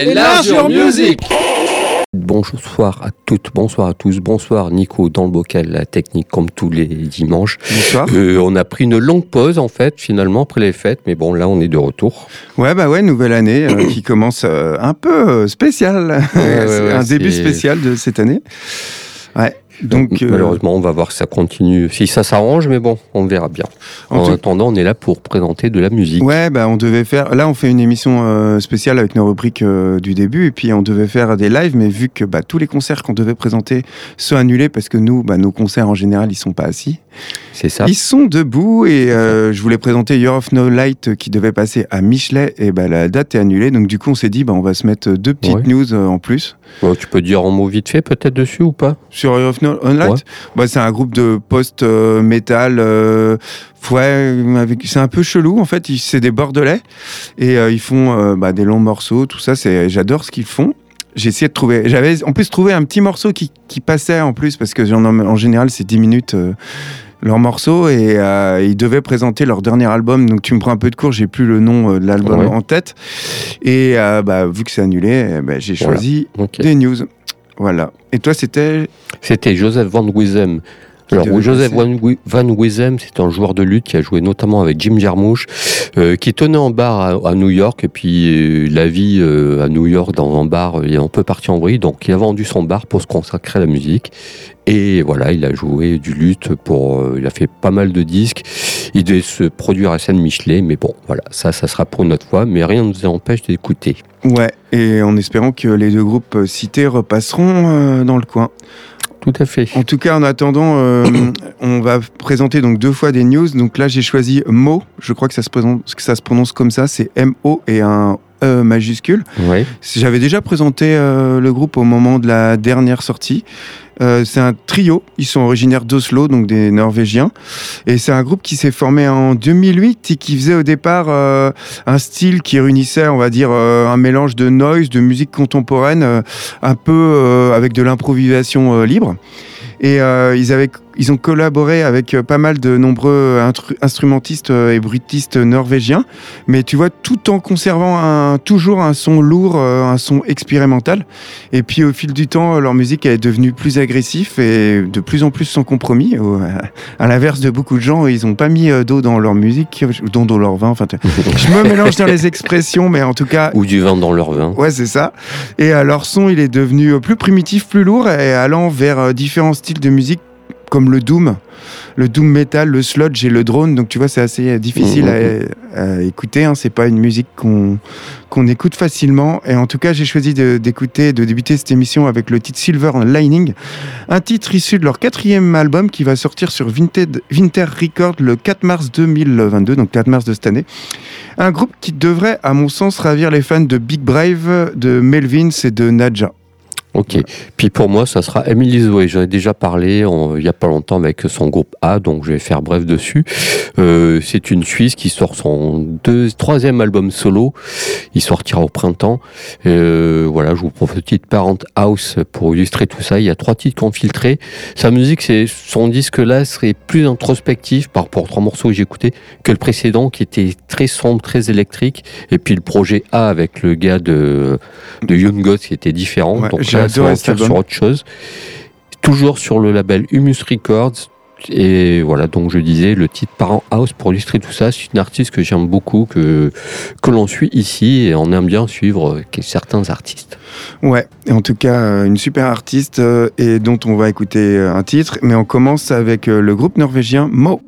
Enlargeur Music Bonsoir à toutes, bonsoir à tous, bonsoir Nico dans le bocal, la technique comme tous les dimanches. Bonsoir. Euh, on a pris une longue pause en fait finalement après les fêtes, mais bon là on est de retour. Ouais, bah ouais, nouvelle année euh, qui commence euh, un peu spéciale. Ouais, ouais, C'est ouais, un début spécial de cette année. Ouais. Donc, euh, malheureusement on va voir si ça continue, si ça s'arrange, mais bon on verra bien. En En, tout- attendant on est là pour présenter de la musique. Ouais, bah on devait faire. Là, on fait une émission euh, spéciale avec nos rubriques euh, du début, et puis on devait faire des lives, mais vu que bah, tous les concerts qu'on devait présenter sont annulés parce que nous, bah, nos concerts en général, ils sont pas assis. C'est ça. Ils sont debout, et je voulais présenter Year of No Light qui devait passer à Michelet, et bah la date est annulée. Donc du coup, on s'est dit, bah on va se mettre deux petites Ouais. news en plus. Tu peux dire en mot vite fait peut-être dessus ou pas? Sur Year of No Light, Ouais. bah, c'est un groupe de post-metal. euh, ouais, avec- c'est un peu chelou en fait. C'est des Bordelais et euh, ils font euh, bah, des longs morceaux, tout ça. J'adore ce qu'ils font. J'ai essayé de trouver. J'avais en plus trouvé un petit morceau qui, qui passait en plus parce que en général c'est 10 minutes. euh, leur morceau et euh, ils devaient présenter leur dernier album donc tu me prends un peu de cours j'ai plus le nom euh, de l'album Ouais. en tête et euh, bah, vu que c'est annulé eh ben, j'ai Voilà. choisi des news voilà et toi c'était C'était Joseph Van Wissem. Alors, Joseph. Van, Wissem, c'est un joueur de lutte qui a joué notamment avec Jim Jarmusch, euh, qui tenait en bar à, à New York, et puis euh, la vie euh, à New York dans un bar est un peu partie en vrille, donc il a vendu son bar pour se consacrer à la musique. Et voilà, il a joué du lutte pour, euh, il a fait pas mal de disques. Il devait se produire à scène Michelet, mais bon, voilà, ça, ça sera pour une autre fois, mais rien ne nous empêche d'écouter. Ouais, et en espérant que les deux groupes cités repasseront euh, dans le coin. En tout cas, en attendant, euh, on va présenter donc deux fois des news. Donc là, j'ai choisi Mo. Je crois que ça se prononce, que ça se prononce comme ça. C'est M-O et un E majuscule. J'avais déjà présenté euh, le groupe au moment de la dernière sortie. Euh, c'est un trio, ils sont originaires d'Oslo, donc des Norvégiens. Et c'est un groupe qui s'est formé en 2008 et qui faisait au départ euh, un style qui réunissait, on va dire, euh, un mélange de noise, de musique contemporaine, euh, un peu euh, avec de l'improvisation euh, libre. Et euh, ils, avaient, ils ont collaboré avec euh, pas mal de nombreux instrumentistes euh, et bruitistes norvégiens, mais tu vois, tout en conservant un, toujours un son lourd, euh, un son expérimental. Et puis au fil du temps, leur musique est devenue plus agressive et de plus en plus sans compromis. À l'inverse de beaucoup de gens, ils n'ont pas mis d'eau dans leur musique, d'eau dans leur vin. Enfin, je me mélange dans les expressions, mais en tout cas, Ou du vin dans leur vin. Ouais, c'est ça. Et leur son, il est devenu plus primitif, plus lourd, et allant vers différents styles de musique comme le doom, le doom metal, le sludge et le drone. Donc tu vois, c'est assez euh, difficile à, à écouter. Hein. C'est pas une musique qu'on qu'on écoute facilement. Et en tout cas, j'ai choisi d'écouter, de, débuter cette émission avec le titre Silver Lining, un titre issu de leur quatrième album qui va sortir sur Vinted, Winter Record le 4 mars 2022, donc 4 mars de cette année. Un groupe qui devrait, à mon sens, ravir les fans de Big Brave, de Melvins et de Nadja. Ok. Puis pour moi, ça sera Emily Zoé. J'en ai déjà parlé en- il y a pas longtemps avec son groupe A, donc je vais faire bref dessus. Euh, c'est une Suisse qui sort son deux, troisième album solo. Il sortira au printemps. Euh, voilà, je vous propose une petite parent house pour illustrer tout ça. Il y a trois titres qu'on filtré. Sa musique, c'est son disque là serait plus introspectif par rapport aux trois morceaux que j'ai écoutés que le précédent qui était très sombre, très électrique. Et puis le projet A avec le gars de de Young Gods qui était différent. Ouais, donc adoré cet album. sur autre chose. Toujours sur le label Humus Records. Et voilà, donc je disais, le titre Parent House, pour illustrer tout ça, c'est une artiste que j'aime beaucoup, que, que l'on suit ici, et on aime bien suivre euh, certains artistes. Ouais, et en tout cas, euh, une super artiste euh, et dont on va écouter un titre. Mais on commence avec le groupe norvégien Mo.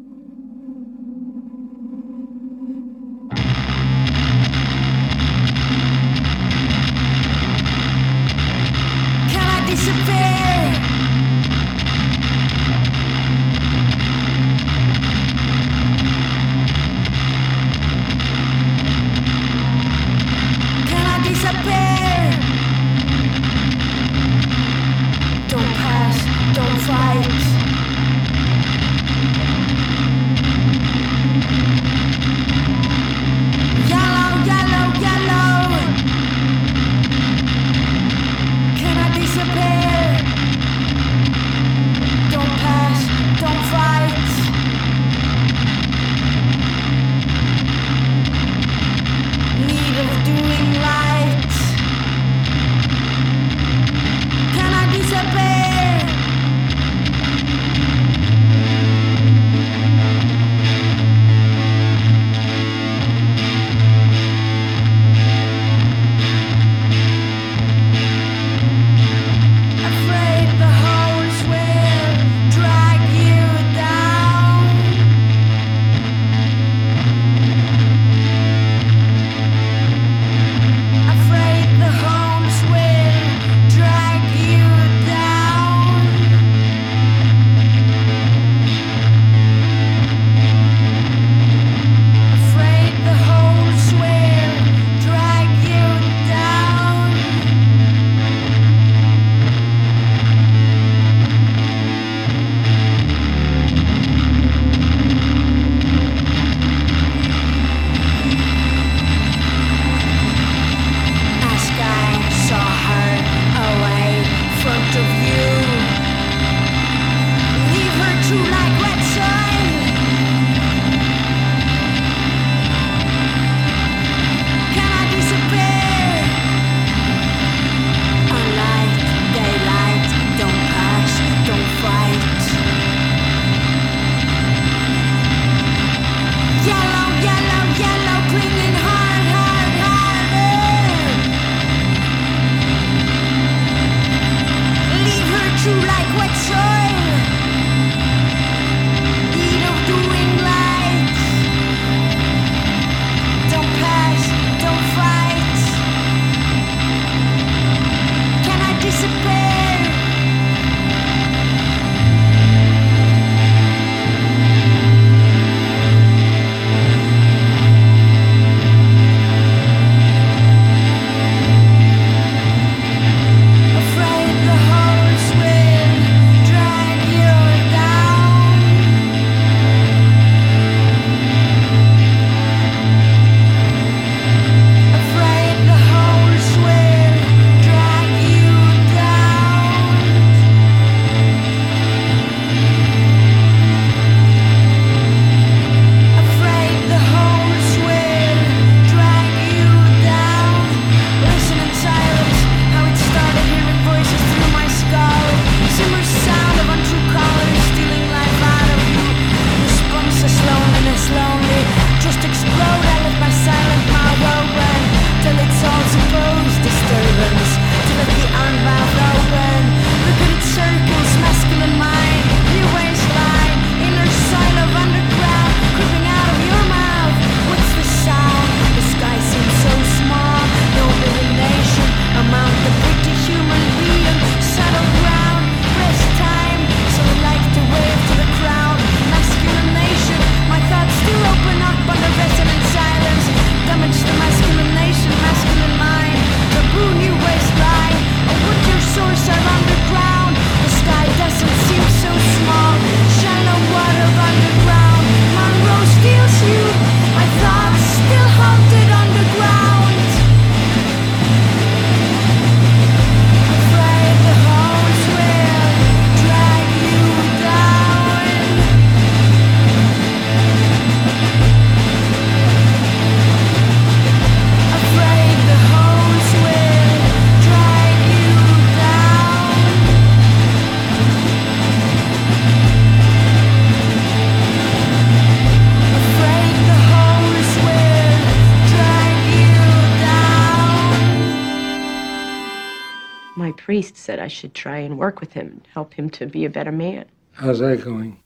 Priest said I should try and work with him help him to be a better man. How's that going?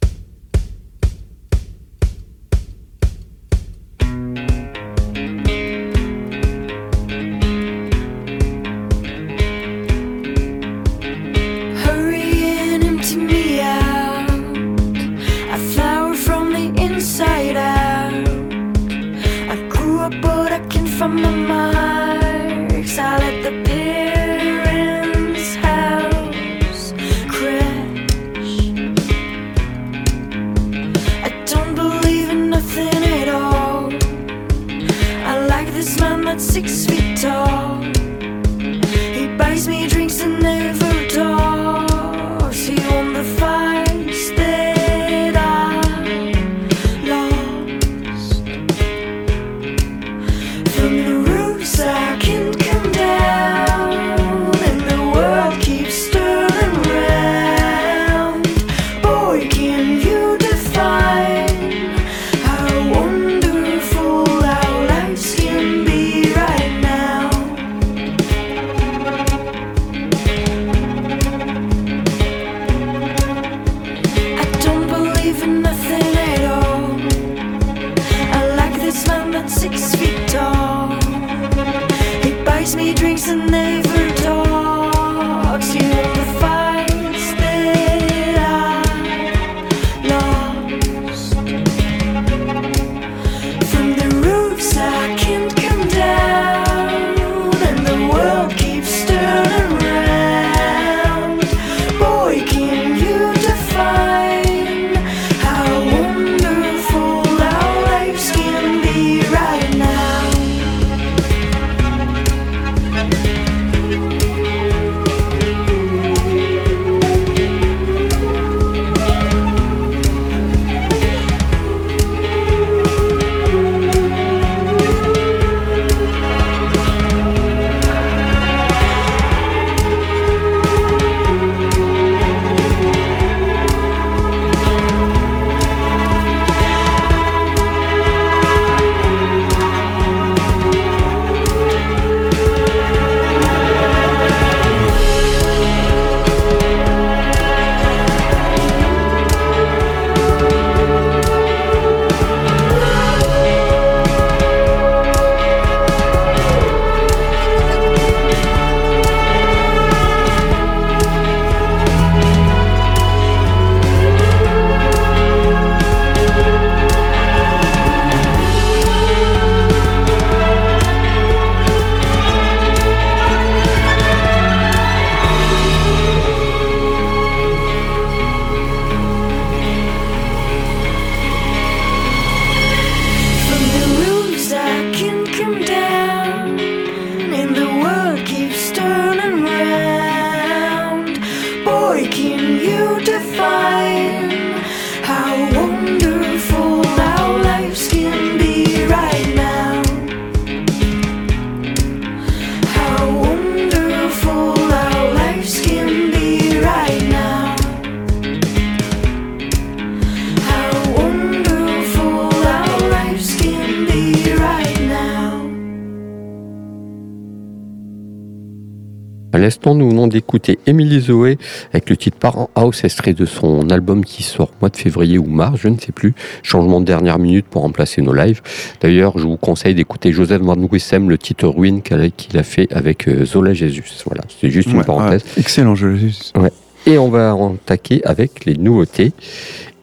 Six À l'instant, nous venons d'écouter Emily Zoé avec le titre Parent House, extrait de son album qui sort au mois de février ou mars, je ne sais plus. Changement de dernière minute pour remplacer nos lives. D'ailleurs, je vous conseille d'écouter Joseph Van Wissem, le titre Ruine qu'il a fait avec euh, Zola Jesus. Voilà, c'est juste une Ouais, parenthèse. ouais, excellent jeu. juste. Et on va attaquer avec les nouveautés.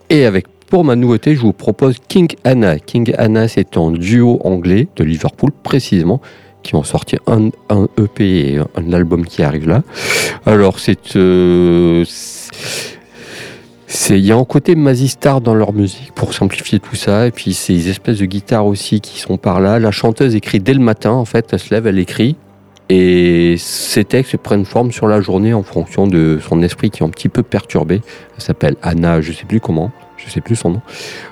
Et avec pour ma nouveauté, je vous propose King Anna. King Anna, c'est un duo anglais de Liverpool précisément qui ont sorti un, un EP et un album qui arrive là. Alors c'est euh, il y a un côté Mazistar dans leur musique pour simplifier tout ça et puis ces espèces de guitares aussi qui sont par là. La chanteuse écrit dès le matin en fait, elle se lève, elle écrit et ces textes prennent forme sur la journée en fonction de son esprit qui est un petit peu perturbé. Elle s'appelle Anna, je sais plus comment, je sais plus son nom.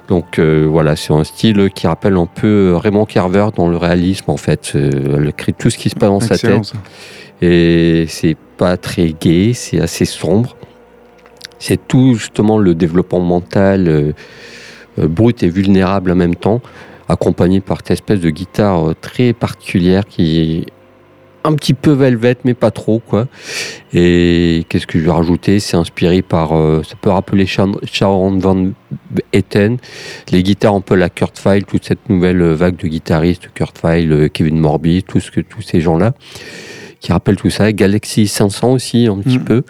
Donc euh, voilà, c'est un style qui rappelle un peu Raymond Carver dans le réalisme en fait. Euh, elle écrit tout ce qui se passe dans sa tête ça. et c'est pas très gai, c'est assez sombre. C'est tout justement le développement mental euh, brut et vulnérable en même temps, accompagné par cette espèce de guitare très particulière qui un petit peu Velvet, mais pas trop, quoi. Et qu'est-ce que je vais rajouter? C'est inspiré par, euh, ça peut rappeler Sharon Van Etten, les guitares un peu la Kurt File, toute cette nouvelle vague de guitaristes, Kurt File, euh, Kevin Morby, tout ce que tous ces gens-là qui rappellent tout ça. Galaxy 500 aussi, un petit Mm. peu.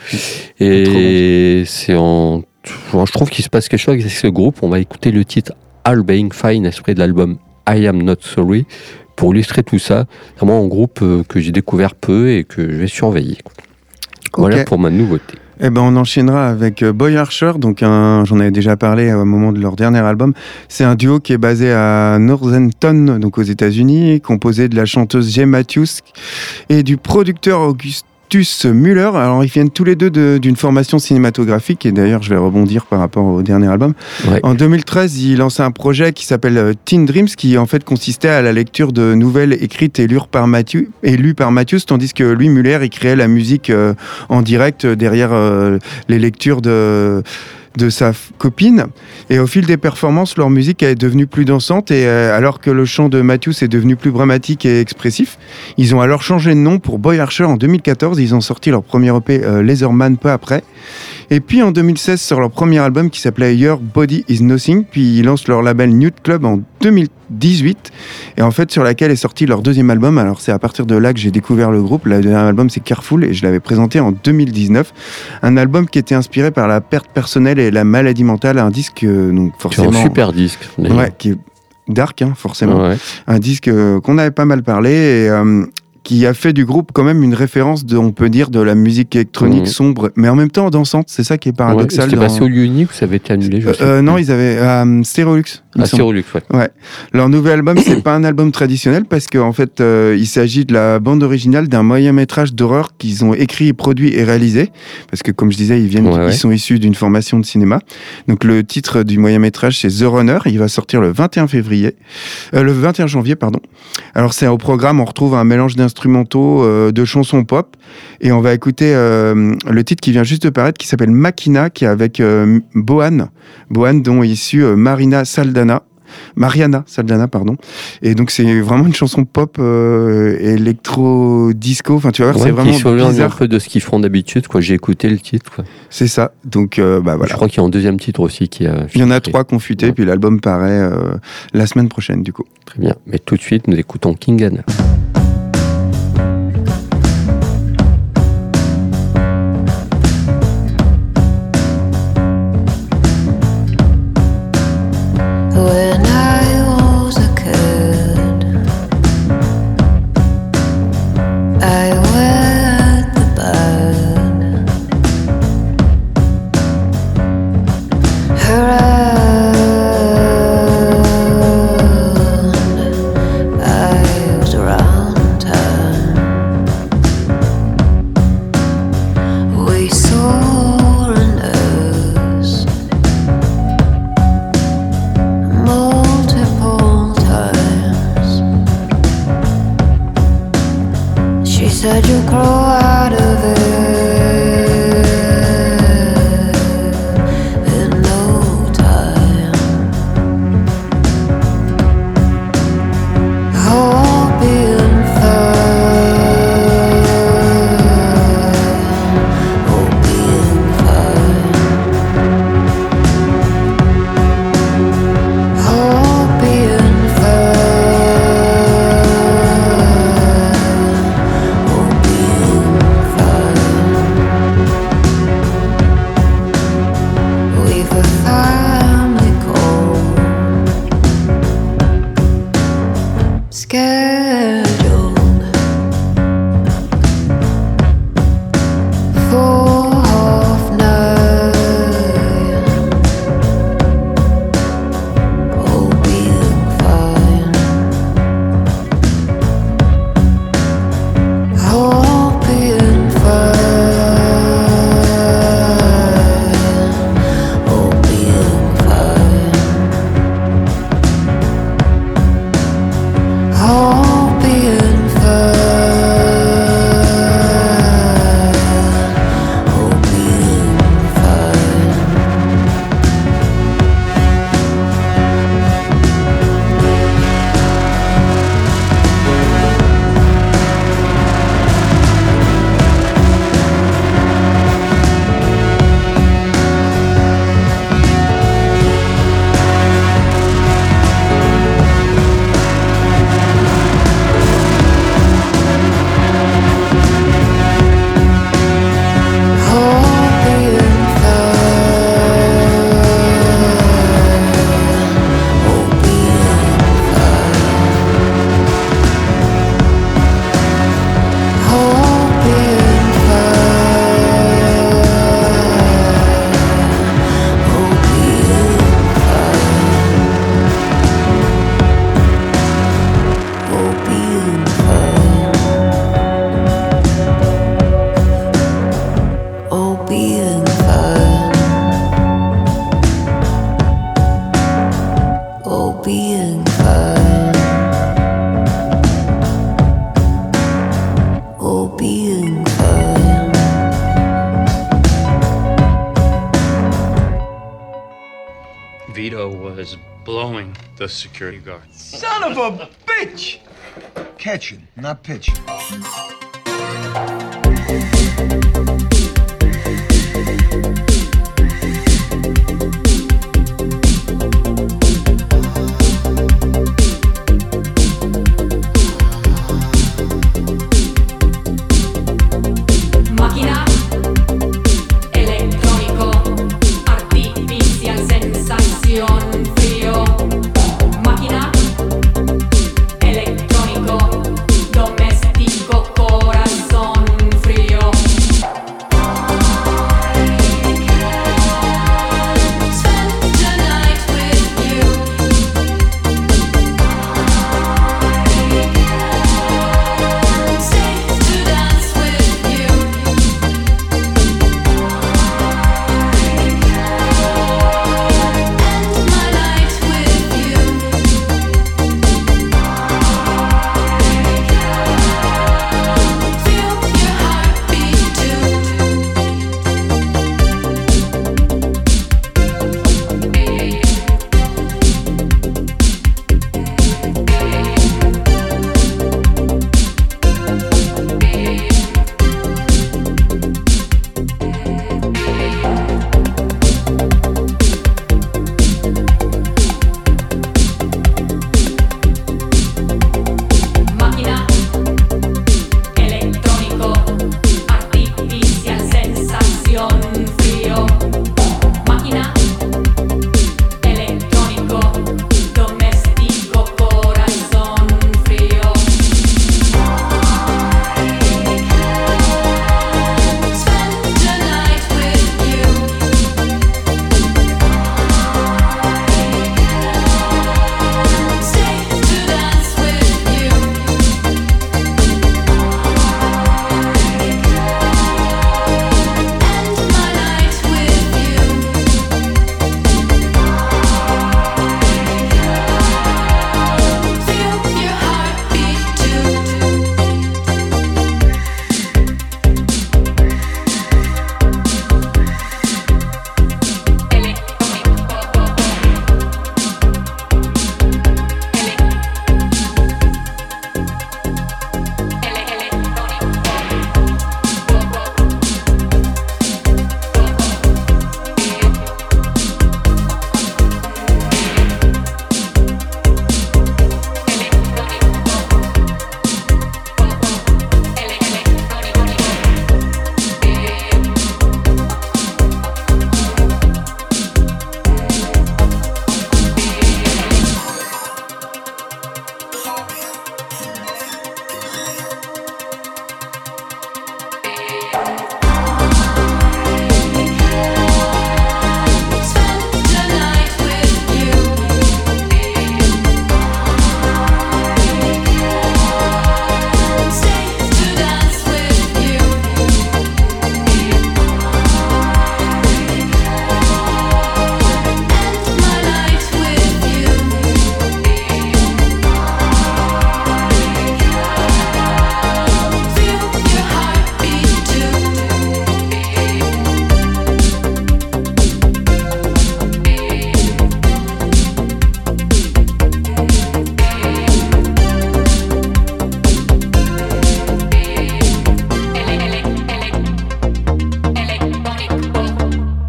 Et c'est en. Je trouve qu'il se passe quelque chose avec ce groupe. On va écouter le titre All Being Fine, extrait de l'album I Am Not Sorry, pour illustrer tout ça. Vraiment un groupe euh, que j'ai découvert peu et que je vais surveiller. Voilà pour ma nouveauté. Eh ben, on enchaînera avec euh, Boy Archer, donc j'en avais déjà parlé au moment de leur dernier album. C'est un duo qui est basé à Northampton, donc aux États-Unis, composé de la chanteuse Jay Matthews et du producteur Augustus Muller. Alors, ils viennent tous les deux de- d'une formation cinématographique, et d'ailleurs, je vais rebondir par rapport au dernier album. Ouais. En 2013, il lançait un projet qui s'appelle euh, Teen Dreams, qui en fait consistait à la lecture de nouvelles écrites et lues par Matthew, et lues par Matthews, tandis que lui, Muller, il créait la musique euh, en direct derrière euh, les lectures de de sa copine. Et au fil des performances leur musique est devenue plus dansante et euh, alors que le chant de Matthews est devenu plus dramatique et expressif ils ont alors changé de nom pour Boy Archer en 2014 ils ont sorti leur premier EP euh, Laserman peu après. Et puis en 2016 sur leur premier album qui s'appelait Your Body Is Nothing. Puis ils lancent leur label Nude Club en 2018 et en fait sur laquelle est sorti leur deuxième album alors c'est à partir de là que j'ai découvert le groupe le dernier album c'est Careful et je l'avais présenté en 2019 un album qui était inspiré par la perte personnelle et la maladie mentale un disque euh, donc C'est forcément un super disque. ouais, qui est dark hein, forcément Ouais. un disque euh, qu'on avait pas mal parlé et euh, qui a fait du groupe quand même une référence de, on peut dire, de la musique électronique Mhm. sombre, mais en même temps dansante. C'est ça qui est Ouais, paradoxal. C'était dans- passé au unique ou ça avait été annulé je sais euh, non, ils avaient euh, Stereolux. Ah, semble. Stérolux, ouais. Leur nouvel album, c'est pas un album traditionnel parce qu'en fait, euh, il s'agit de la bande originale d'un moyen métrage d'horreur qu'ils ont écrit, produit et réalisé. Parce que, comme je disais, ils viennent, Ouais, ouais. ils sont issus d'une formation de cinéma. Donc, le titre du moyen métrage, c'est The Runner. Il va sortir le 21 février, euh, le 21 janvier, pardon. Alors, c'est au programme, on retrouve un mélange d'instrumentaux, euh, de chansons pop, et on va écouter euh, le titre qui vient juste de paraître, qui s'appelle Machina, qui est avec euh, Bohan, Bohan dont est issue euh, Marina Saldana. Mariana Saldana, pardon. Et donc c'est vraiment une chanson pop euh, électro disco. Enfin, tu vas voir, Ouais, c'est vraiment qui un peu de ce qu'ils font d'habitude. quoi. J'ai écouté le titre. C'est ça. Donc bah Je crois qu'il y a un deuxième titre aussi qui a. Il y en a trois confutés, Ouais. puis l'album paraît la semaine prochaine du coup. Très bien. Mais tout de suite, nous écoutons King Anna. Blowing the security guard. Son of a bitch! Catching, not pitching.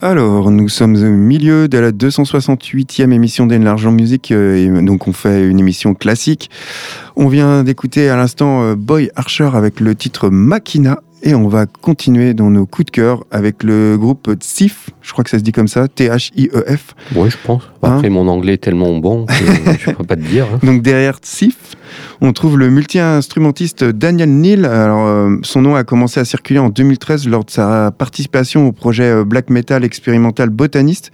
Alors, nous sommes au milieu de la 268e émission d'Enlargement Musique, euh, donc on fait une émission classique. On vient d'écouter à l'instant euh, Boy Archer avec le titre Machina, et on va continuer dans nos coups de cœur avec le groupe Tsif, je crois que ça se dit comme ça, T-H-I-E-F. Oui, je pense. Hein Après, mon anglais est tellement bon que je ne peux pas te dire. hein. Donc derrière Tsif, on trouve le multi-instrumentiste Daniel Neal. Alors, euh, son nom a commencé à circuler en 2013 lors de sa participation au projet euh, Black Metal expérimental Botaniste,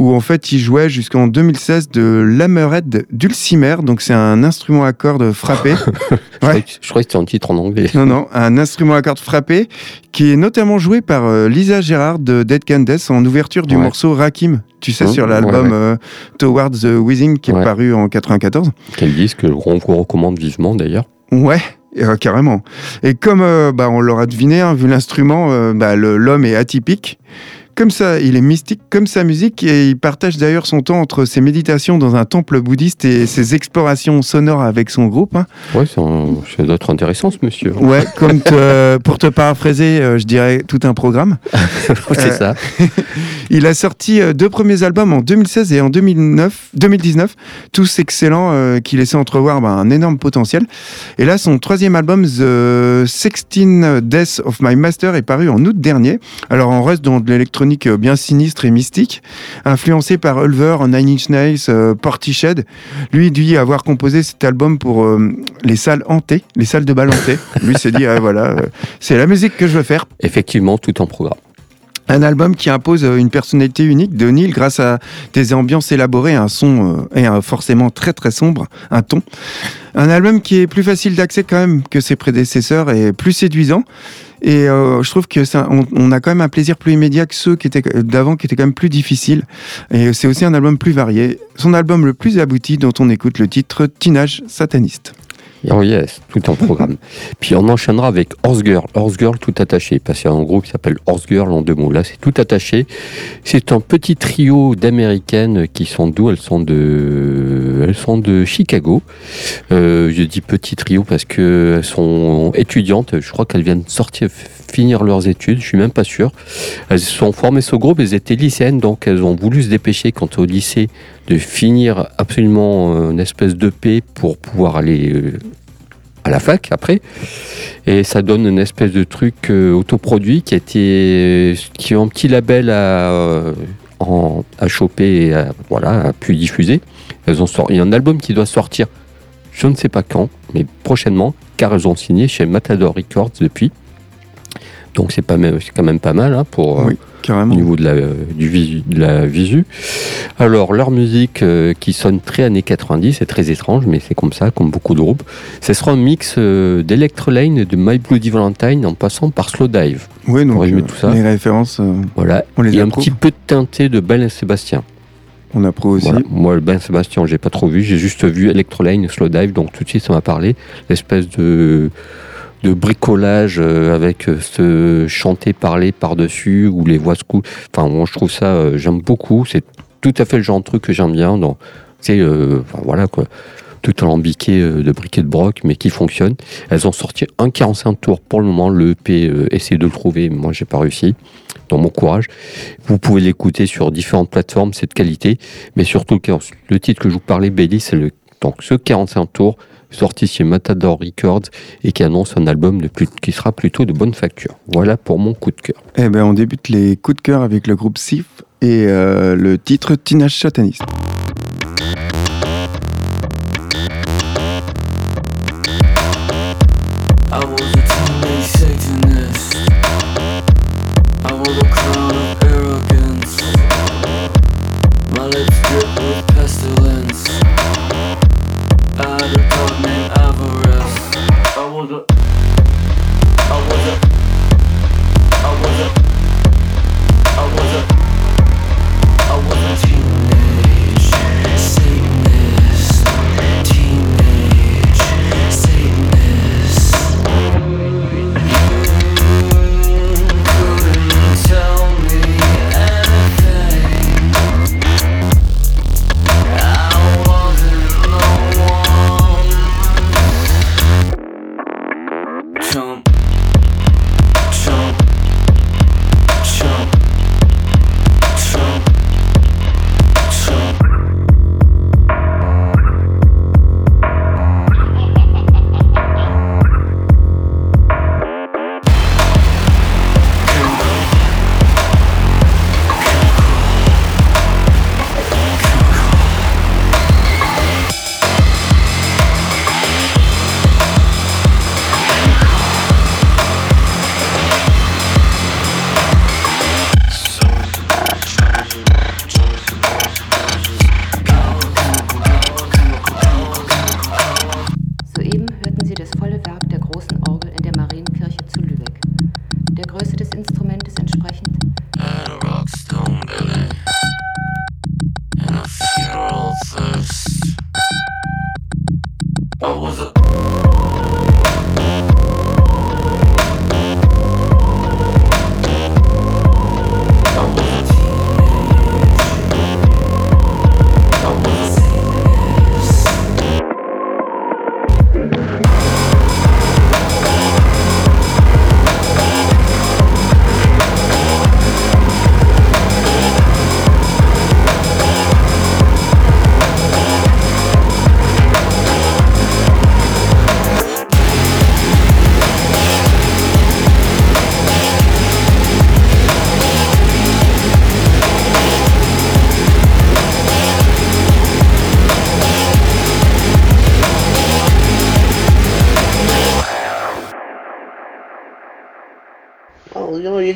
où en fait il jouait jusqu'en 2016 de l'hammerhead dulcimer. Donc c'est un instrument à cordes frappé. Je croyais que- je croyais que c'était un titre en anglais. Non, non, un instrument à cordes frappé qui est notamment joué par euh, Lisa Gérard de Dead Can Death en ouverture du Ouais. morceau Rakim. Tu sais, Mmh, sur l'album ouais. euh, Towards the Withing qui est paru en 94. Quel disque on vous recommande vivement d'ailleurs. Ouais, euh, carrément. Et comme euh, bah, on l'aura deviné, hein, vu l'instrument, euh, bah, l'homme est atypique, Comme ça, il est mystique comme sa musique et il partage d'ailleurs son temps entre ses méditations dans un temple bouddhiste et ses explorations sonores avec son groupe. hein. Ouais, c'est un- c'est d'autres intéressant ce monsieur. Ouais, comme te- pour te paraphraser, euh, je dirais tout un programme. c'est Euh, ça. Il a sorti euh, deux premiers albums en 2016 et en 2009, 2019, tous excellents euh, qui laissaient entrevoir bah, un énorme potentiel. Et là, son troisième album, The 16 Deaths of My Master, est paru en août dernier. Alors, on reste dans de l'électronique euh, bien sinistre et mystique, influencé par Ulver, Nine Inch Nails, euh, Portishead. Lui dit avoir composé cet album pour les salles hantées, les salles de bal hantées. Lui s'est dit, ah, voilà, c'est la musique que je veux faire. Effectivement, tout en programme. Un album qui impose euh, une personnalité unique de Neil grâce à des ambiances élaborées, un son euh, et un forcément très très sombre, un ton. Un album qui est plus facile d'accès quand même que ses prédécesseurs et plus séduisant. Et euh, je trouve que ça, on, on a quand même un plaisir plus immédiat que ceux qui étaient d'avant, qui étaient quand même plus difficiles. Et c'est aussi un album plus varié. Son album le plus abouti, dont on écoute le titre Teenage Sataniste. Oh yes, tout en programme. Puis on enchaînera avec Horse Girl. Horse Girl tout attaché, parce qu'il y a un groupe qui s'appelle Horse Girl en deux mots. Là, c'est tout attaché. C'est un petit trio d'américaines qui sont d'où? Elles sont de, elles sont de Chicago. Euh, je dis petit trio parce que elles sont étudiantes. Je crois qu'elles viennent sortir, finir leurs études. Je suis même pas sûr. Elles sont formées ce groupe. Elles étaient lycéennes, donc elles ont voulu se dépêcher quand au lycée de finir absolument euh, une espèce de paix pour pouvoir aller euh, à la fac après. Et ça donne une espèce de truc euh, autoproduit qui a été, qui a un petit label à, euh, en- à choper et à, voilà, à pu diffuser. Elles ont sorti, il y a un album qui doit sortir, je ne sais pas quand, mais prochainement, car elles ont signé chez Matador Records depuis. Donc c'est pas quand même pas mal hein, pour euh, Oui, carrément. au niveau de la, du visu, de la visu. Alors, leur musique euh, qui sonne très années 90, c'est très étrange, mais c'est comme ça, comme beaucoup de groupes. Ce sera un mix euh, d'Electrolane et de My Bloody Valentine en passant par Slowdive. Oui, donc euh, tout ça. les références, euh, Voilà. on les Et un petit peu teinté de Ben Sébastien. On approuve aussi. Voilà. Moi, le Ben Sébastien, j'ai pas trop vu. J'ai juste vu Electrolane, Slowdive, donc tout de suite, ça m'a parlé. L'espèce de de bricolage euh, avec euh, ce chanter parler par dessus ou les voix se coupent. Enfin moi je trouve ça euh, j'aime beaucoup. C'est tout à fait le genre de truc que j'aime bien dans c'est euh, voilà quoi. Tout alambiqué de briquet de broc mais qui fonctionne. Elles ont sorti un 45 tours pour le moment. Le EP euh, essayez de le trouver. Moi j'ai pas réussi dans mon courage. Vous pouvez l'écouter sur différentes plateformes. C'est de qualité. Mais surtout le titre que je vous parlais Bailey c'est le donc ce 45 tours sorti chez Matador Records et qui annonce un album de plus, qui sera plutôt de bonne facture. Voilà pour mon coup de cœur. Eh ben, on débute les coups de cœur avec le groupe Sif et euh, le titre Teenage Satanist. I was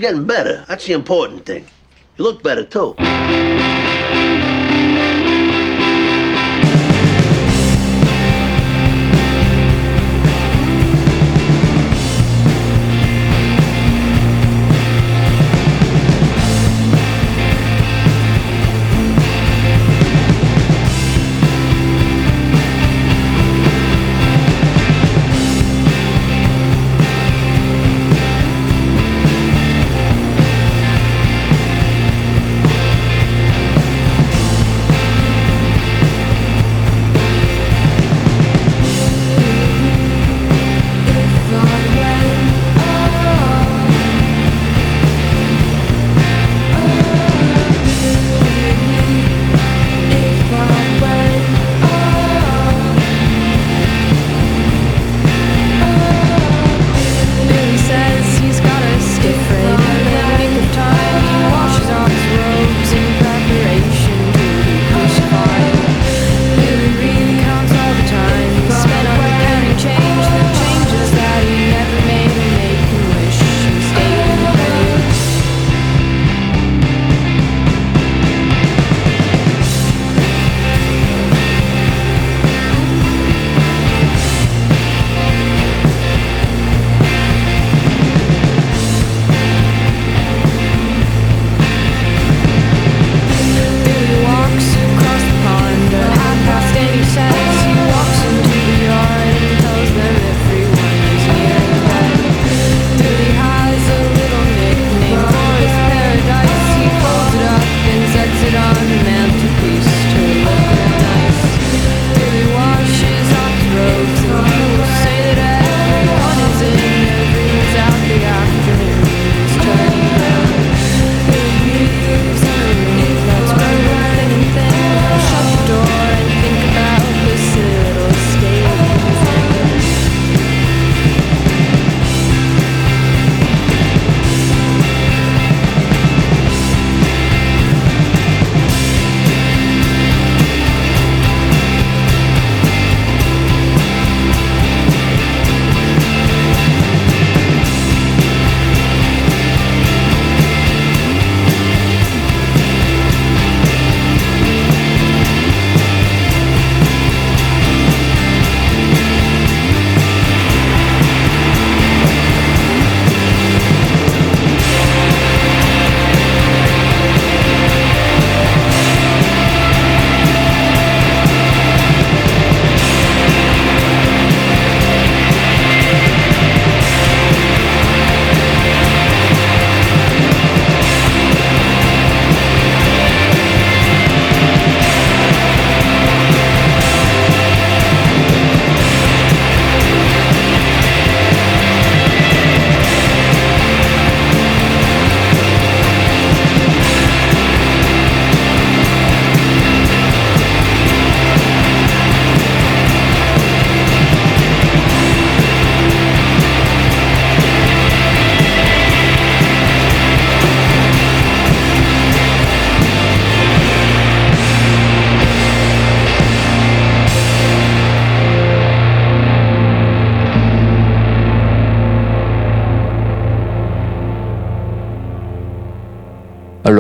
getting better. That's the important thing. You look better, too.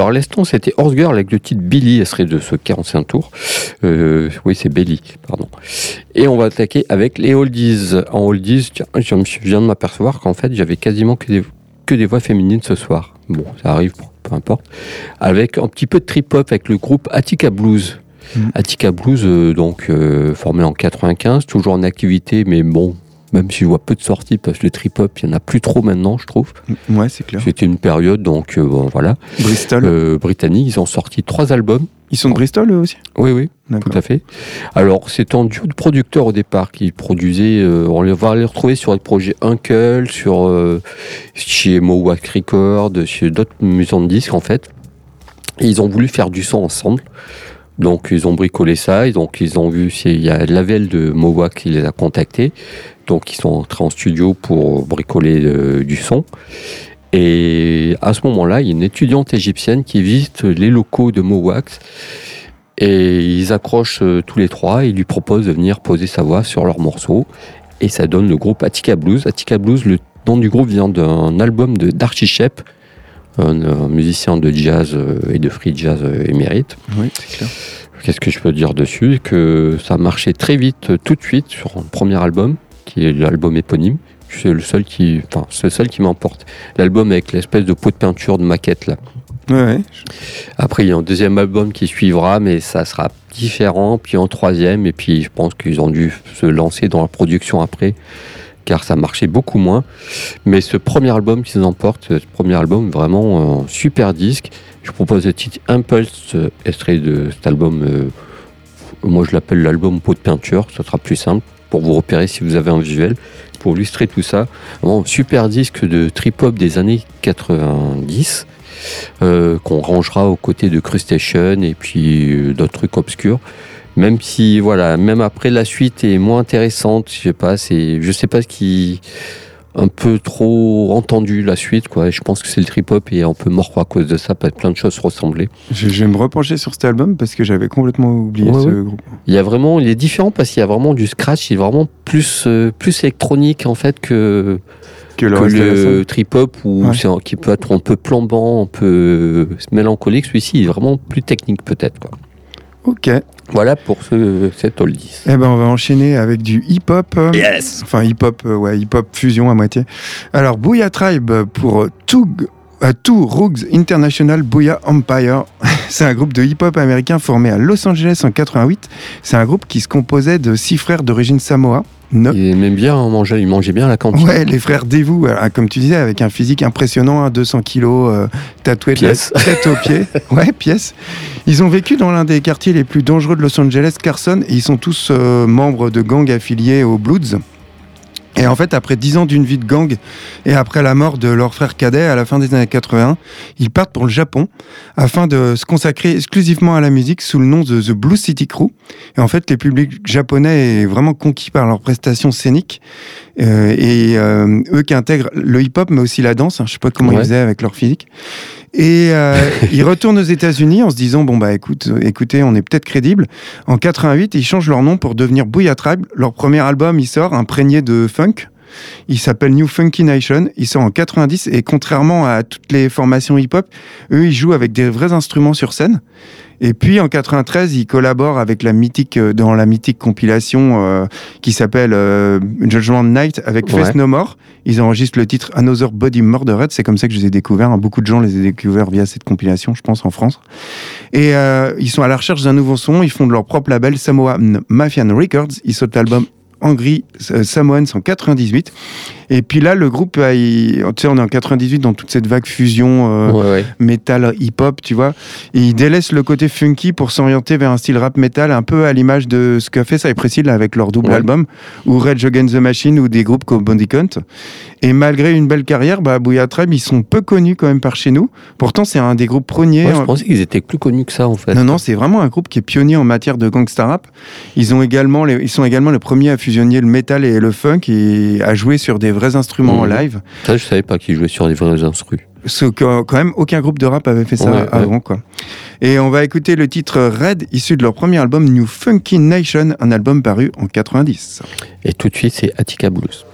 Alors, l'instant, c'était Horse Girl avec le titre Billy, elle serait de ce 45 tours. Euh, oui, c'est Belly, pardon. Et on va attaquer avec les oldies. En oldies, tiens, je viens de m'apercevoir qu'en fait, j'avais quasiment que des, que des voix féminines ce soir. Bon, ça arrive, peu importe. Avec un petit peu de trip-hop avec le groupe Attica Blues. Mhm. Attica Blues, euh, donc euh, formé en 95, toujours en activité, mais bon, même si je vois peu de sorties, parce que le trip-hop, il n'y en a plus trop maintenant, je trouve. Ouais, c'est clair. C'était une période, donc euh, bon, voilà. Bristol. Euh, britannique, ils ont sorti trois albums. Ils sont de Bristol eux aussi? Oui, oui, tout à fait. Alors, c'est un duo de producteurs au départ qui produisaient. euh, on les va les retrouver sur les projets Uncle, sur euh, chez Mowak Records, chez d'autres maisons de disques en fait. Et ils ont voulu faire du son ensemble. Donc, ils ont bricolé ça. Ils ont vu s'il y a Lavelle de Mowak qui les a contactés. Donc, ils sont entrés en studio pour bricoler euh, du son. Et à ce moment-là, il y a une étudiante égyptienne qui visite les locaux de Mowax et ils accrochent euh, tous les trois et lui proposent de venir poser sa voix sur leur morceau. Et ça donne le groupe Attica Blues. Attica Blues, le nom du groupe vient d'un album de Shep un, un musicien de jazz euh, et de free jazz euh, émérite. Oui, c'est clair. Qu'est-ce que je peux dire dessus? Que ça marchait très vite, euh, tout de suite, sur le premier album, qui est l'album éponyme. C'est le seul qui, enfin, c'est le seul qui m'emporte. L'album avec l'espèce de pot de peinture de maquette là. Ouais, ouais. Après, il y a un deuxième album qui suivra, mais ça sera différent. Puis en troisième, et puis je pense qu'ils ont dû se lancer dans la production après, car ça marchait beaucoup moins. Mais ce premier album qu'ils emportent, ce premier album, vraiment un super disque. Je propose le titre Impulse, euh, extrait de cet album. euh, moi, je l'appelle l'album pot de peinture. Ça sera plus simple pour vous repérer si vous avez un visuel, pour illustrer tout ça. Vraiment, super disque de trip-hop des années 90 euh, qu'on rangera aux côtés de Crustacean et puis euh, d'autres trucs obscurs. Même si, voilà, même après la suite est moins intéressante, je sais pas, c'est, je sais pas ce qui un peu trop entendu la suite, quoi. Et je pense que c'est le trip-hop et un peu mort à cause de ça, parce que plein de choses ressemblaient. Je, je vais me repencher sur cet album parce que j'avais complètement oublié Ouais, ce ouais. groupe. Il y a vraiment, il est différent parce qu'il y a vraiment du scratch, il est vraiment plus, euh, plus électronique en fait que, Que le le trip-hop où Ouais. qui peut être un peu plambant, un peu mélancolique. Celui-ci est vraiment plus technique peut-être, quoi. Ok. Voilà pour ce, cet oldies. Eh ben, on va enchaîner avec du hip-hop. Yes Enfin, hip-hop, euh, ouais, hip-hop fusion à moitié. Alors, Booyah Tribe pour euh, Toog. euh, Two Rogues International Booyah Empire. C'est un groupe de hip-hop américain formé à Los Angeles en 88. C'est un groupe qui se composait de six frères d'origine Samoa. No- Il aimait bien manger, il mangeait bien à la cantine. Ouais, les frères Devu, euh, comme tu disais, avec un physique impressionnant, hein, 200 kilos, euh, tatoué de la tête aux pieds. Ouais, pièce. Ils ont vécu dans l'un des quartiers les plus dangereux de Los Angeles, Carson, et ils sont tous euh, membres de gangs affiliés aux Bloods. Et en fait, après 10 ans d'une vie de gang, et après la mort de leur frère cadet à la fin des années 80, ils partent pour le Japon afin de se consacrer exclusivement à la musique sous le nom de The Blue City Crew. Et en fait, les publics japonais est vraiment conquis par leurs prestations scéniques. Euh, et euh, eux qui intègrent le hip-hop, mais aussi la danse. hein, je sais pas comment ils faisaient avec leur physique. Et euh, ils retournent aux États-Unis en se disant bon bah écoute, écoutez, on est peut-être crédible. En 88, ils changent leur nom pour devenir Booyah Tribe. Leur premier album, il sort imprégné de funk. Il s'appelle New Funky Nation. Il sort en 90 et contrairement à toutes les formations hip-hop, eux ils jouent avec des vrais instruments sur scène. Et puis en 93, ils collaborent avec la mythique euh, dans la mythique compilation euh, qui s'appelle euh, Judgment Night avec Ouais. Face No More. Ils enregistrent le titre Another Body Murdered. C'est comme ça que je les ai découverts. hein. Beaucoup de gens les ont découverts via cette compilation, je pense, en France. Et euh, ils sont à la recherche d'un nouveau son. Ils font de leur propre label Samoa Mafian Records. Ils sortent l'album Angry euh, Samoans en 98. Et puis là, le groupe, euh, il- tu sais, on est en 98 dans toute cette vague fusion euh, Ouais, ouais. metal hip-hop, tu vois. Et ils délaissent le côté funky pour s'orienter vers un style rap metal, un peu à l'image de ce qu'a fait Cypress Hill avec leur double Ouais. album, ou Rage Against the Machine, ou des groupes comme Count. Et malgré une belle carrière, bah, ils sont peu connus quand même par chez nous. Pourtant, c'est un des groupes premiers. Je pensais qu'ils étaient plus connus que ça en fait. Non, non, c'est vraiment un groupe qui est pionnier en matière de gangsta rap. Ils, ont également les, ils sont également les premiers à fusionner le metal et le funk et à jouer sur des vrais instruments en Mhm. live. Ça, je savais pas qu'ils jouaient sur des vrais instrus. Ce que quand même aucun groupe de rap avait fait ça Ouais, ouais. avant quoi. Et on va écouter le titre Red issu de leur premier album New Funky Nation, un album paru en 90. Et tout de suite, c'est Attica Blues.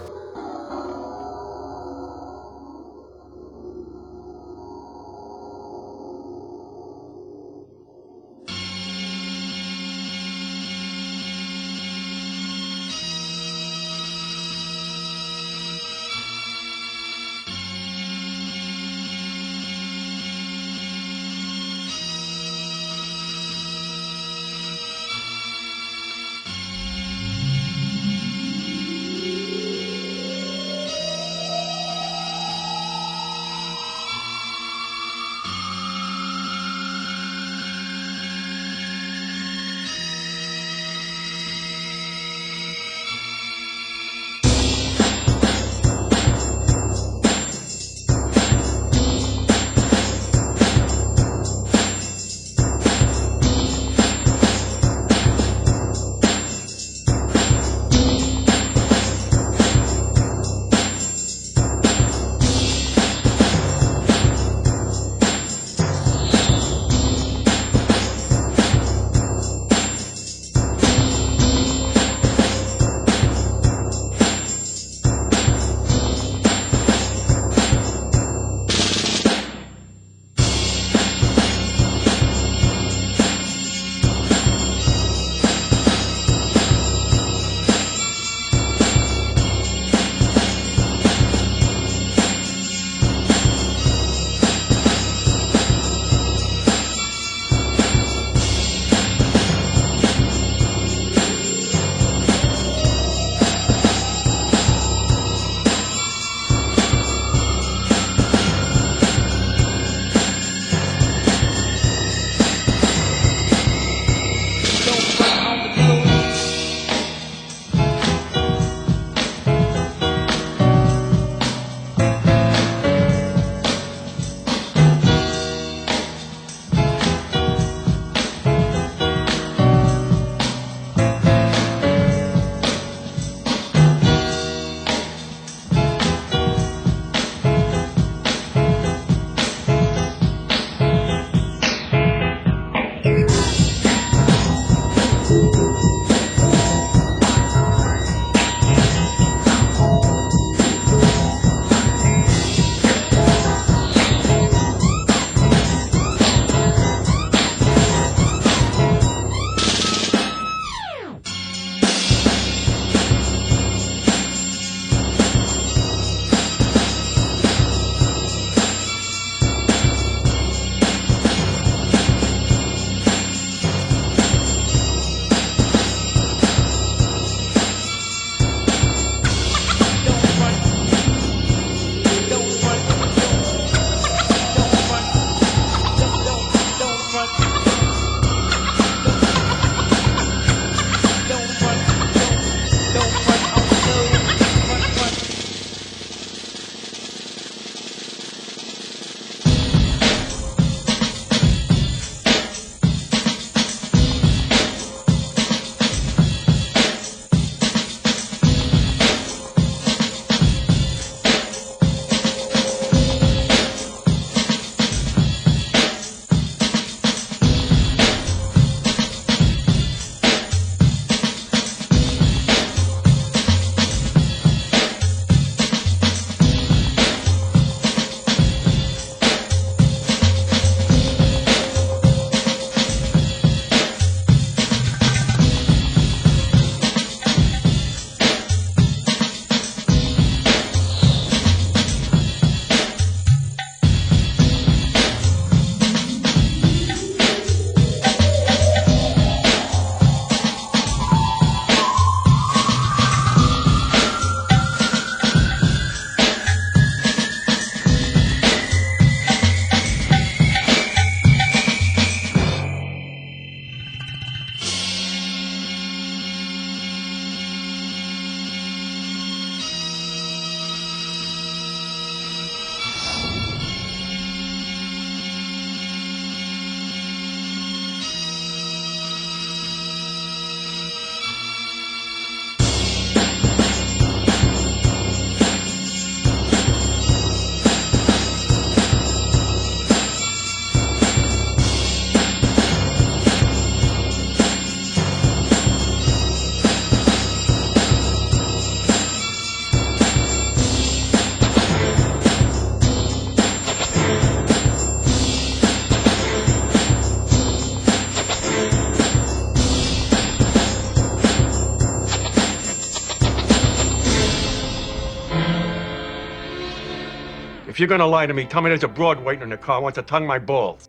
you're gonna lie to me, tell me there's a broad waiting in the car wants to tongue my balls.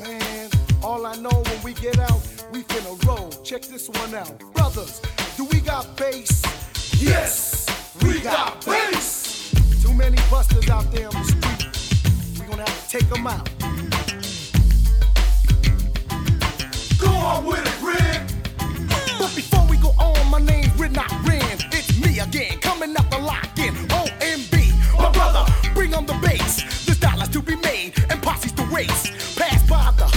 Man, all I know when we get out, we finna roll. Check this one out. Brothers, do we got bass? Yes, we got bass. Too many busters out there on the street. We gonna have to take them out. Go on with it, Rick. But before my name's Ridnock Rand. It's me again, coming up the lock in OMB. My brother, bring on the bass. There's dollars to be made and posses to race. Pass by the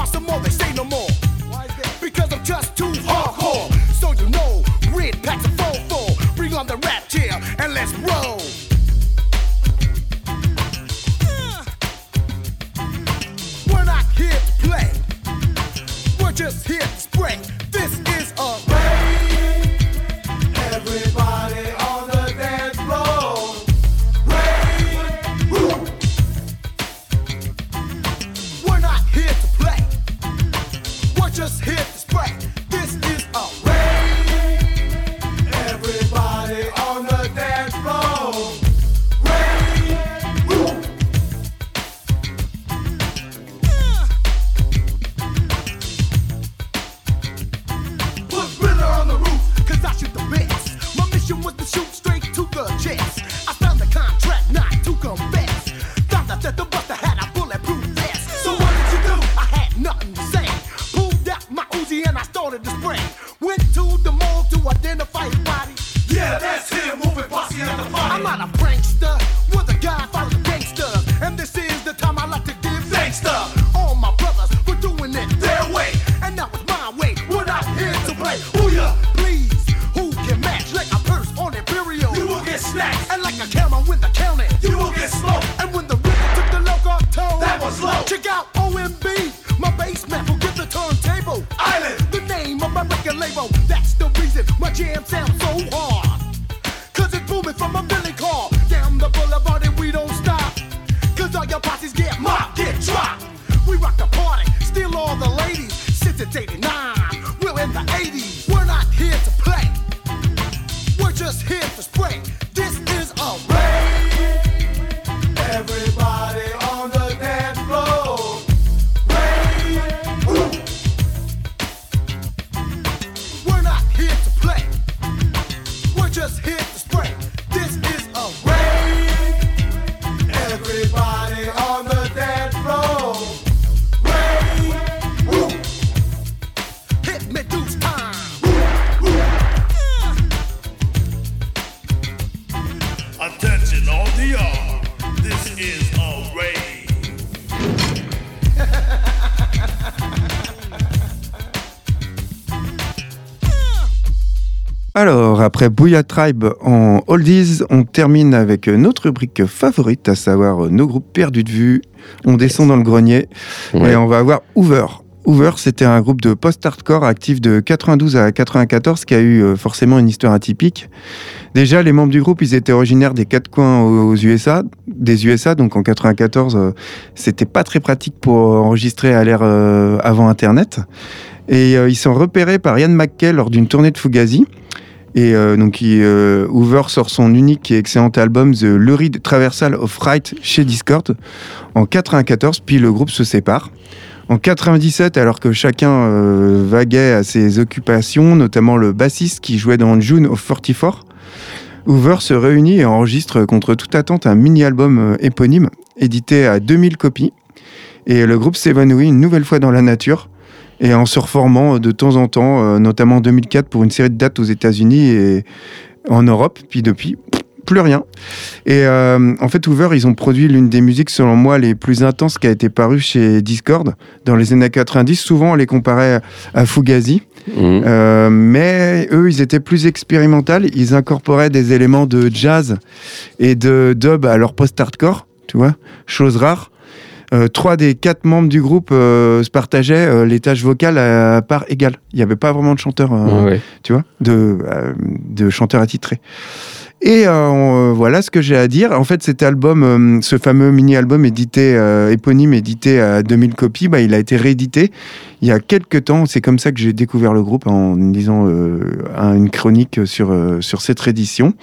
want some more, they say no Here's the Après Booyah Tribe en oldies, on termine avec notre rubrique favorite, à savoir nos groupes perdus de vue. On descend dans le grenier et on va avoir Hoover. Hoover, c'était un groupe de post-hardcore actif de 92 à 94 qui a eu euh, forcément une histoire atypique. Déjà, les membres du groupe, ils étaient originaires des quatre coins aux USA, des USA, donc en 94, euh, c'était pas très pratique pour enregistrer à l'ère euh, avant Internet. Et ils sont repérés par Ian McKay lors d'une tournée de Fugazi. Et euh, donc, il, euh, Hoover sort son unique et excellent album The Lurid Traversal of Fright chez Discord en 94, puis le groupe se sépare. En 97, alors que chacun euh, vaguait à ses occupations, notamment le bassiste qui jouait dans June of 44, Hoover se réunit et enregistre contre toute attente un mini-album euh, éponyme, édité à 2000 copies. Et le groupe s'évanouit une nouvelle fois dans la nature, et en se reformant euh, de temps en temps, euh, notamment en 2004 pour une série de dates aux États-Unis et en Europe, puis depuis, plus rien. Et euh, en fait, Hoover, ils ont produit l'une des musiques, selon moi, les plus intenses qui a été parue chez Discord dans les années 90. Souvent, on les comparait à Fugazi. Euh, mais eux, ils étaient plus expérimentaux. Ils incorporaient des éléments de jazz et de dub à leur post-hardcore, tu vois, chose rare. Euh, trois des quatre membres du groupe euh, se partageaient euh, les tâches vocales à part égale. Il n'y avait pas vraiment de chanteur, euh, Ouais, ouais. tu vois, de, euh, de chanteur attitré. Et euh, on- voilà ce que j'ai à dire. En fait, cet album, euh, ce fameux mini-album édité, euh, éponyme, édité à 2000 copies, bah, il a été réédité il y a quelques temps. C'est comme ça que j'ai découvert le groupe en lisant euh, un- une chronique sur, euh, sur cette réédition.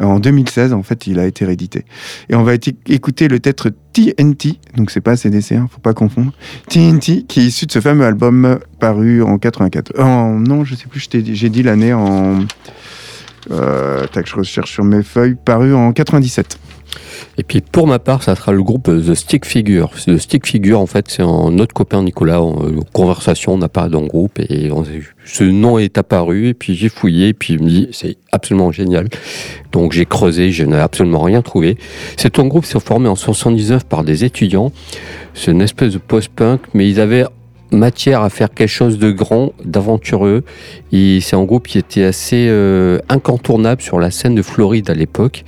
En 2016, en fait, il a été réédité. Et on va écouter le titre TNT, donc c'est pas CDC, hein, faut pas confondre. TNT, qui est issu de ce fameux album paru en 84. Euh, En, non, je sais plus, j'ai dit l'année en. Euh, tac, je recherche sur mes feuilles, paru en 97. Et puis pour ma part, ça sera le groupe The Stick Figure. The Stick Figure, en fait, c'est notre copain Nicolas. En euh, conversation, on apparaît dans le groupe et on- ce nom est apparu. Et puis j'ai fouillé, et puis il me dit c'est absolument génial. Donc j'ai creusé, je n'ai absolument rien trouvé. C'est un groupe s'est formé en 79 par des étudiants. C'est une espèce de post-punk, mais ils avaient matière à faire quelque chose de grand, d'aventureux. C'est un groupe qui était assez euh, incontournable sur la scène de Floride à l'époque.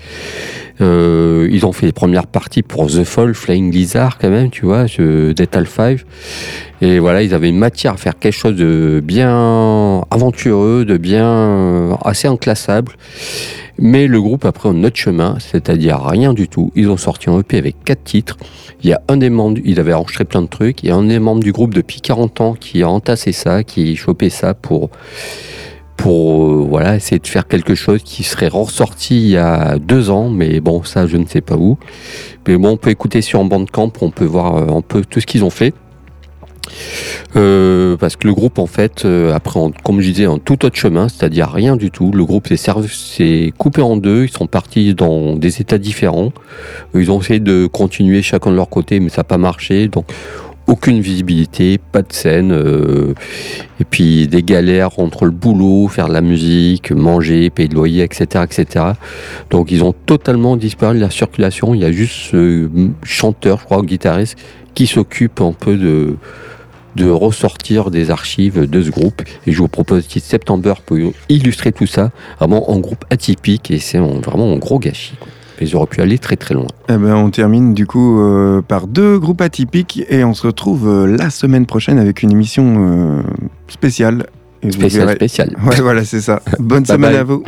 Euh, ils ont fait les premières parties pour The Fall, Flying Lizard quand même, tu vois, Detal 5. Et voilà, ils avaient une matière à faire quelque chose de bien aventureux, de bien euh, assez inclassable. Mais le groupe a pris un autre chemin, c'est-à-dire rien du tout. Ils ont sorti un EP avec quatre titres. Il y a un des membres, il avait enregistré plein de trucs. Il y a un des membres du groupe depuis 40 ans qui a entassé ça, qui a chopé ça pour pour euh, voilà essayer de faire quelque chose qui serait ressorti il y a deux ans, mais bon ça je ne sais pas où. Mais bon on peut écouter sur Bandcamp, on peut voir euh, un peu tout ce qu'ils ont fait. Euh, parce que le groupe en fait euh, après en- comme je disais un tout autre chemin, c'est-à-dire rien du tout. Le groupe s'est coupé en deux, ils sont partis dans des états différents. Ils ont essayé de continuer chacun de leur côté, mais ça n'a pas marché. Donc aucune visibilité, pas de scène, euh, et puis des galères entre le boulot, faire de la musique, manger, payer le loyer, etc., etc. Donc ils ont totalement disparu de la circulation. Il y a juste ce chanteur, je crois, ou guitariste, qui s'occupe un peu de de ressortir des archives de ce groupe. Et je vous propose petit September pour illustrer tout ça. Vraiment en groupe atypique et c'est vraiment un gros gâchis. quoi. Mais ils auraient pu aller très très loin. Eh ben, on termine du coup euh, par deux groupes atypiques et on se retrouve euh, la semaine prochaine avec une émission euh, spéciale. Et vous Spécial, verrez- spécial. Ouais, voilà, c'est ça. Bonne Bye semaine bye. à vous.